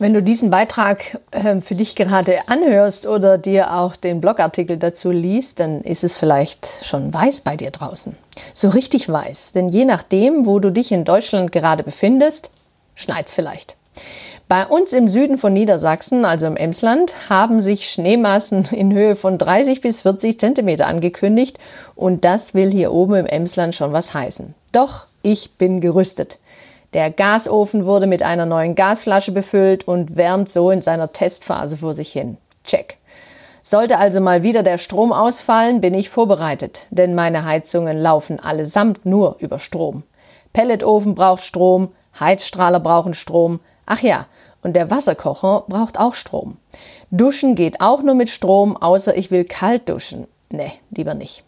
Wenn du diesen Beitrag äh, für dich gerade anhörst oder dir auch den Blogartikel dazu liest, dann ist es vielleicht schon weiß bei dir draußen. So richtig weiß. Denn je nachdem, wo du dich in Deutschland gerade befindest, schneit's vielleicht. Bei uns im Süden von Niedersachsen, also im Emsland, haben sich Schneemassen in Höhe von 30 bis 40 Zentimeter angekündigt und das will hier oben im Emsland schon was heißen. Doch ich bin gerüstet. Der Gasofen wurde mit einer neuen Gasflasche befüllt und wärmt so in seiner Testphase vor sich hin. Check. Sollte also mal wieder der Strom ausfallen, bin ich vorbereitet, denn meine Heizungen laufen allesamt nur über Strom. Pelletofen braucht Strom, Heizstrahler brauchen Strom. Ach ja, und der Wasserkocher braucht auch Strom. Duschen geht auch nur mit Strom, außer ich will kalt duschen. Ne, lieber nicht.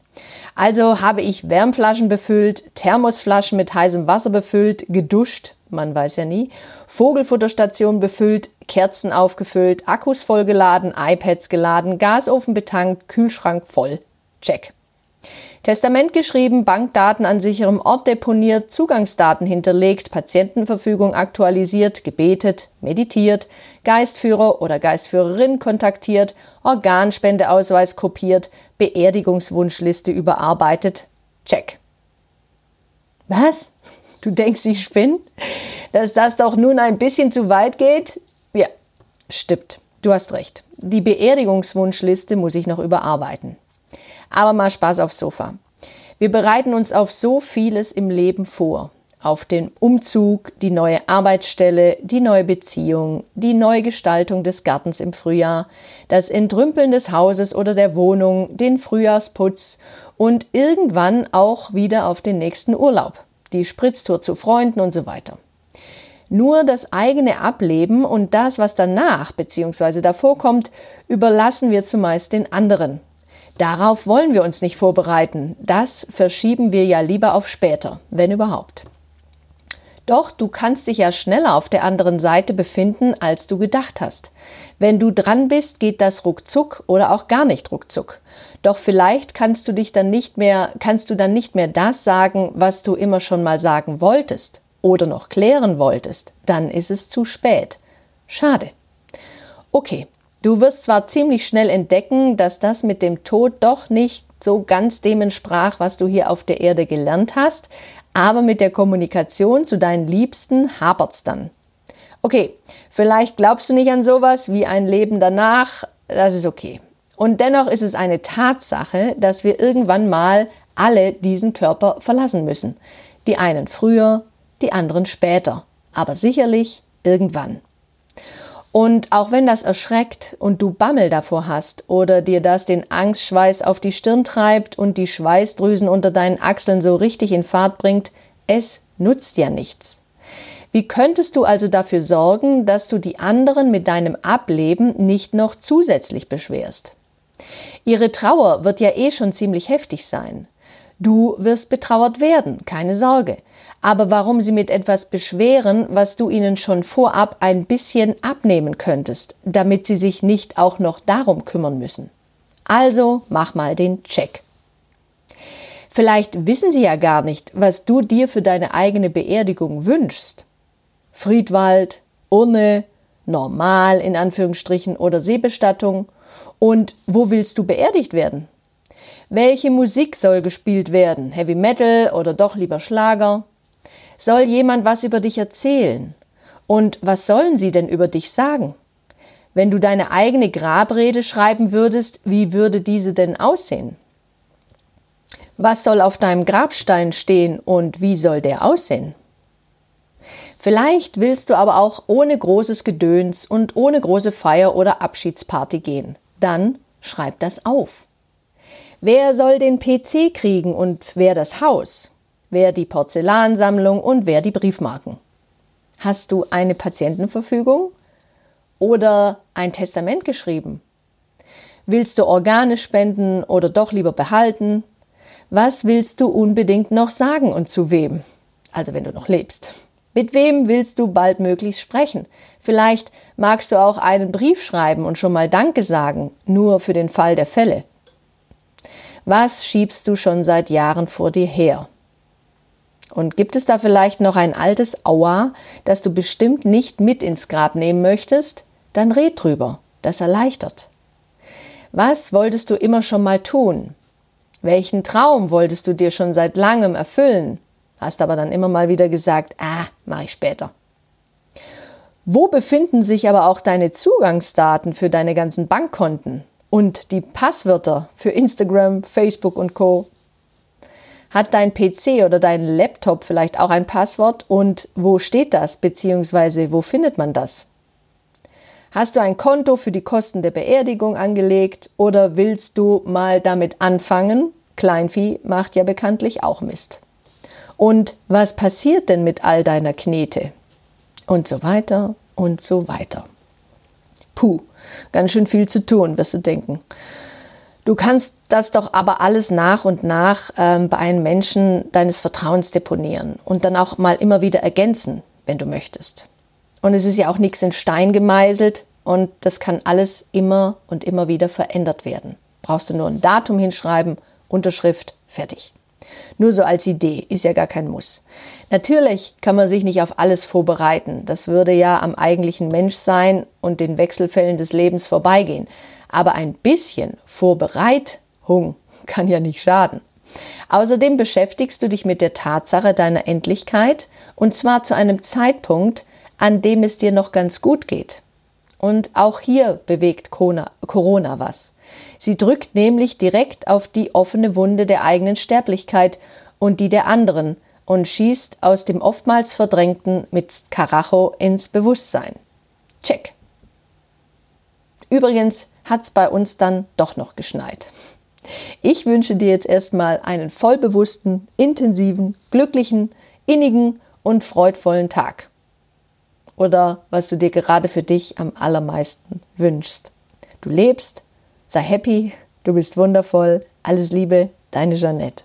Also habe ich Wärmflaschen befüllt, Thermosflaschen mit heißem Wasser befüllt, geduscht, man weiß ja nie, Vogelfutterstation befüllt, Kerzen aufgefüllt, Akkus vollgeladen, iPads geladen, Gasofen betankt, Kühlschrank voll. Check. Testament geschrieben, Bankdaten an sicherem Ort deponiert, Zugangsdaten hinterlegt, Patientenverfügung aktualisiert, gebetet, meditiert, Geistführer oder Geistführerin kontaktiert, Organspendeausweis kopiert, Beerdigungswunschliste überarbeitet. Check. Was? Du denkst, ich spinne? Dass das doch nun ein bisschen zu weit geht? Ja, stimmt. Du hast recht. Die Beerdigungswunschliste muss ich noch überarbeiten. Aber mal Spaß aufs Sofa. Wir bereiten uns auf so vieles im Leben vor. Auf den Umzug, die neue Arbeitsstelle, die neue Beziehung, die Neugestaltung des Gartens im Frühjahr, das Entrümpeln des Hauses oder der Wohnung, den Frühjahrsputz und irgendwann auch wieder auf den nächsten Urlaub, die Spritztour zu Freunden und so weiter. Nur das eigene Ableben und das, was danach bzw. davor kommt, überlassen wir zumeist den anderen, Darauf wollen wir uns nicht vorbereiten. Das verschieben wir ja lieber auf später, wenn überhaupt. Doch du kannst dich ja schneller auf der anderen Seite befinden, als du gedacht hast. Wenn du dran bist, geht das ruckzuck oder auch gar nicht ruckzuck. Doch vielleicht kannst du dich dann nicht mehr, kannst du dann nicht mehr das sagen, was du immer schon mal sagen wolltest oder noch klären wolltest. Dann ist es zu spät. Schade. Okay, Du wirst zwar ziemlich schnell entdecken, dass das mit dem Tod doch nicht so ganz dem entsprach, was du hier auf der Erde gelernt hast, aber mit der Kommunikation zu deinen Liebsten hapert's dann. Okay, vielleicht glaubst du nicht an sowas wie ein Leben danach, das ist okay. Und dennoch ist es eine Tatsache, dass wir irgendwann mal alle diesen Körper verlassen müssen. Die einen früher, die anderen später, aber sicherlich irgendwann. Und auch wenn das erschreckt und du Bammel davor hast oder dir das den Angstschweiß auf die Stirn treibt und die Schweißdrüsen unter deinen Achseln so richtig in Fahrt bringt, es nutzt ja nichts. Wie könntest du also dafür sorgen, dass du die anderen mit deinem Ableben nicht noch zusätzlich beschwerst? Ihre Trauer wird ja eh schon ziemlich heftig sein. Du wirst betrauert werden, keine Sorge. Aber warum sie mit etwas beschweren, was du ihnen schon vorab ein bisschen abnehmen könntest, damit sie sich nicht auch noch darum kümmern müssen? Also mach mal den Check. Vielleicht wissen sie ja gar nicht, was du dir für deine eigene Beerdigung wünschst. Friedwald, Urne, normal in Anführungsstrichen oder Seebestattung. Und wo willst du beerdigt werden? Welche Musik soll gespielt werden? Heavy Metal oder doch lieber Schlager? Soll jemand was über dich erzählen? Und was sollen sie denn über dich sagen? Wenn du deine eigene Grabrede schreiben würdest, wie würde diese denn aussehen? Was soll auf deinem Grabstein stehen und wie soll der aussehen? Vielleicht willst du aber auch ohne großes Gedöns und ohne große Feier oder Abschiedsparty gehen. Dann schreib das auf. Wer soll den PC kriegen und wer das Haus? Wer die Porzellansammlung und wer die Briefmarken? Hast du eine Patientenverfügung oder ein Testament geschrieben? Willst du Organe spenden oder doch lieber behalten? Was willst du unbedingt noch sagen und zu wem? Also wenn du noch lebst. Mit wem willst du baldmöglichst sprechen? Vielleicht magst du auch einen Brief schreiben und schon mal Danke sagen, nur für den Fall der Fälle. Was schiebst du schon seit Jahren vor dir her? Und gibt es da vielleicht noch ein altes Aua, das du bestimmt nicht mit ins Grab nehmen möchtest? Dann red drüber, das erleichtert. Was wolltest du immer schon mal tun? Welchen Traum wolltest du dir schon seit langem erfüllen? Hast aber dann immer mal wieder gesagt, ah, mache ich später. Wo befinden sich aber auch deine Zugangsdaten für deine ganzen Bankkonten und die Passwörter für Instagram, Facebook und Co? Hat dein PC oder dein Laptop vielleicht auch ein Passwort und wo steht das bzw. wo findet man das? Hast du ein Konto für die Kosten der Beerdigung angelegt oder willst du mal damit anfangen? Kleinvieh macht ja bekanntlich auch Mist. Und was passiert denn mit all deiner Knete? Und so weiter und so weiter. Puh, ganz schön viel zu tun, wirst du denken. Du kannst das doch aber alles nach und nach ähm, bei einem Menschen deines Vertrauens deponieren und dann auch mal immer wieder ergänzen, wenn du möchtest. Und es ist ja auch nichts in Stein gemeißelt und das kann alles immer und immer wieder verändert werden. Brauchst du nur ein Datum hinschreiben, Unterschrift, fertig. Nur so als Idee, ist ja gar kein Muss. Natürlich kann man sich nicht auf alles vorbereiten. Das würde ja am eigentlichen Menschsein und den Wechselfällen des Lebens vorbeigehen. Aber ein bisschen Vorbereitung kann ja nicht schaden. Außerdem beschäftigst du dich mit der Tatsache deiner Endlichkeit und zwar zu einem Zeitpunkt, an dem es dir noch ganz gut geht. Und auch hier bewegt Corona was. Sie drückt nämlich direkt auf die offene Wunde der eigenen Sterblichkeit und die der anderen und schießt aus dem oftmals verdrängten mit Karacho ins Bewusstsein. Check. Übrigens hat's bei uns dann doch noch geschneit. Ich wünsche dir jetzt erstmal einen vollbewussten, intensiven, glücklichen, innigen und freudvollen Tag. Oder was du dir gerade für dich am allermeisten wünschst. Du lebst, Sei happy, du bist wundervoll. Alles Liebe, deine Jeanette.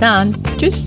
Dann. Tschüss.